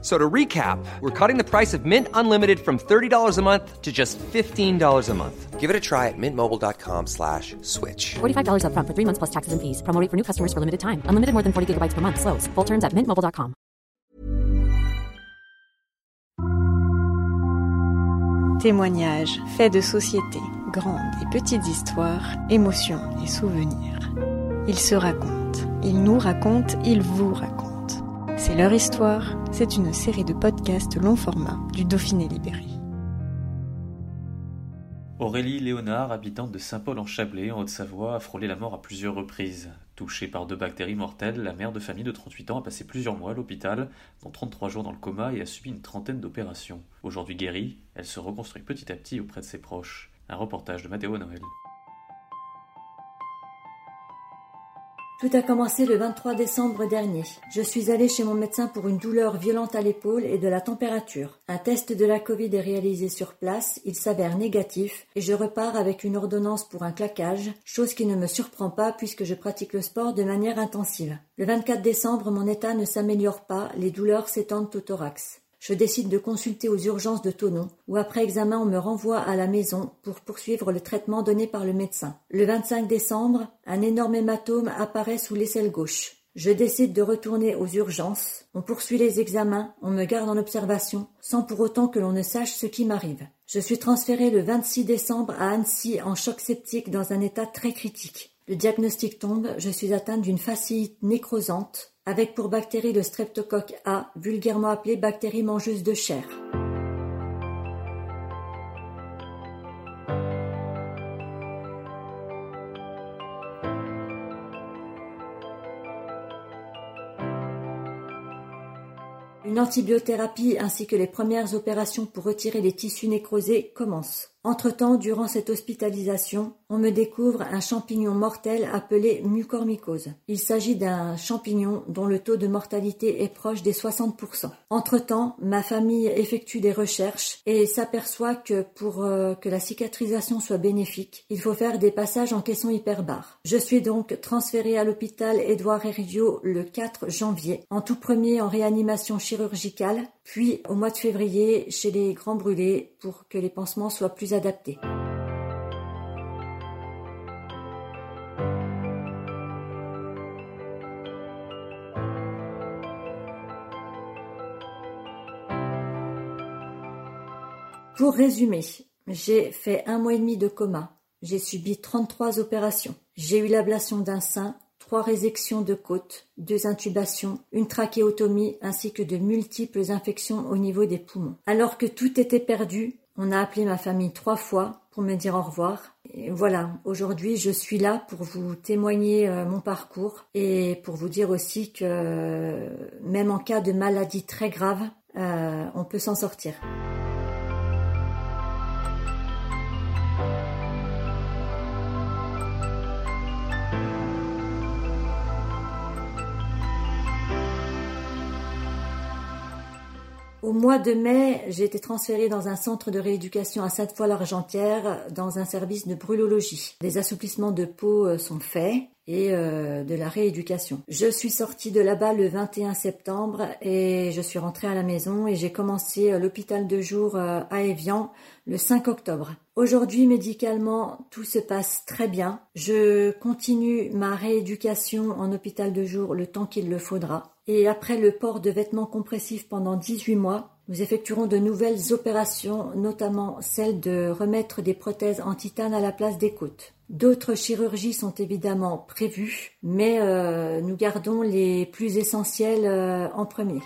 So to recap, we're cutting the price of Mint Unlimited from $30 a month to just $15 a month. Give it a try at mintmobile.com slash switch. $45 upfront for three months plus taxes and fees. Promo rate for new customers for limited time. Unlimited more than 40 gigabytes per month. Slows. Full terms at mintmobile.com. Témoignages, faits de société, grandes et petites histoires, émotions et souvenirs. Ils se racontent, ils nous racontent, ils vous racontent. C'est leur histoire, c'est une série de podcasts long format du Dauphiné Libéré. Aurélie Léonard, habitante de Saint-Paul-en-Chablais, en Haute-Savoie, a frôlé la mort à plusieurs reprises. Touchée par deux bactéries mortelles, la mère de famille de 38 ans a passé plusieurs mois à l'hôpital, dont 33 jours dans le coma et a subi une trentaine d'opérations. Aujourd'hui guérie, elle se reconstruit petit à petit auprès de ses proches. Un reportage de Matteo Noël. Tout a commencé le 23 décembre dernier. Je suis allée chez mon médecin pour une douleur violente à l'épaule et de la température. Un test de la Covid est réalisé sur place, il s'avère négatif et je repars avec une ordonnance pour un claquage, chose qui ne me surprend pas puisque je pratique le sport de manière intensive. Le 24 décembre, mon état ne s'améliore pas, les douleurs s'étendent au thorax. Je décide de consulter aux urgences de Tonon, où après examen on me renvoie à la maison pour poursuivre le traitement donné par le médecin. Le 25 décembre, un énorme hématome apparaît sous l'aisselle gauche. Je décide de retourner aux urgences. On poursuit les examens, on me garde en observation, sans pour autant que l'on ne sache ce qui m'arrive. Je suis transféré le 26 décembre à Annecy en choc septique dans un état très critique. Le diagnostic tombe, je suis atteinte d'une fasciite nécrosante, avec pour bactérie le streptocoque A, vulgairement appelé bactérie mangeuse de chair. Une antibiothérapie ainsi que les premières opérations pour retirer les tissus nécrosés commencent. Entre-temps, durant cette hospitalisation, on me découvre un champignon mortel appelé mucormycose. Il s'agit d'un champignon dont le taux de mortalité est proche des 60%. Entre-temps, ma famille effectue des recherches et s'aperçoit que pour euh, que la cicatrisation soit bénéfique, il faut faire des passages en caisson hyperbare. Je suis donc transférée à l'hôpital Édouard Herriot le 4 janvier, en tout premier en réanimation chirurgicale, puis au mois de février chez les grands brûlés pour que les pansements soient plus Pour résumer, j'ai fait un mois et demi de coma. J'ai subi 33 opérations. J'ai eu l'ablation d'un sein, trois résections de côte, deux intubations, une trachéotomie ainsi que de multiples infections au niveau des poumons. Alors que tout était perdu, on a appelé ma famille trois fois pour me dire au revoir. Et voilà, aujourd'hui je suis là pour vous témoigner euh, mon parcours et pour vous dire aussi que même en cas de maladie très grave, euh, on peut s'en sortir. Au mois de mai, j'ai été transférée dans un centre de rééducation à Sainte-Foy-l'Argentière dans un service de brûlologie. Des assouplissements de peau euh, sont faits et euh, de la rééducation. Je suis sortie de là-bas le 21 septembre et je suis rentrée à la maison et j'ai commencé euh, l'hôpital de jour à Évian le 5 octobre. Aujourd'hui, médicalement, tout se passe très bien. Je continue ma rééducation en hôpital de jour le temps qu'il le faudra. Et après le port de vêtements compressifs pendant 18 mois, nous effectuerons de nouvelles opérations, notamment celle de remettre des prothèses en titane à la place des côtes. D'autres chirurgies sont évidemment prévues, mais euh, nous gardons les plus essentielles euh, en premier.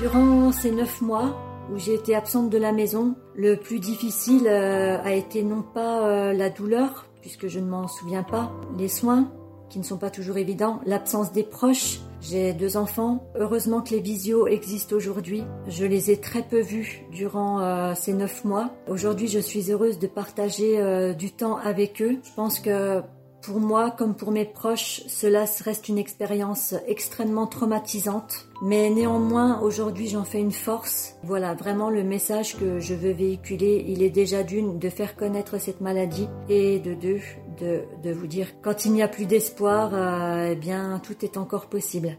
Durant ces neuf mois où j'ai été absente de la maison, le plus difficile euh, a été non pas euh, la douleur, puisque je ne m'en souviens pas, les soins, qui ne sont pas toujours évidents, l'absence des proches, J'ai deux enfants. Heureusement que les visios existent aujourd'hui. Je les ai très peu vus durant euh, ces neuf mois. Aujourd'hui, je suis heureuse de partager du temps avec eux. Je pense que pour moi, comme pour mes proches, cela reste une expérience extrêmement traumatisante. Mais néanmoins, aujourd'hui, j'en fais une force. Voilà, vraiment le message que je veux véhiculer, il est déjà d'une, de faire connaître cette maladie et de deux, de, de vous dire, quand il n'y a plus d'espoir, euh, eh bien, tout est encore possible.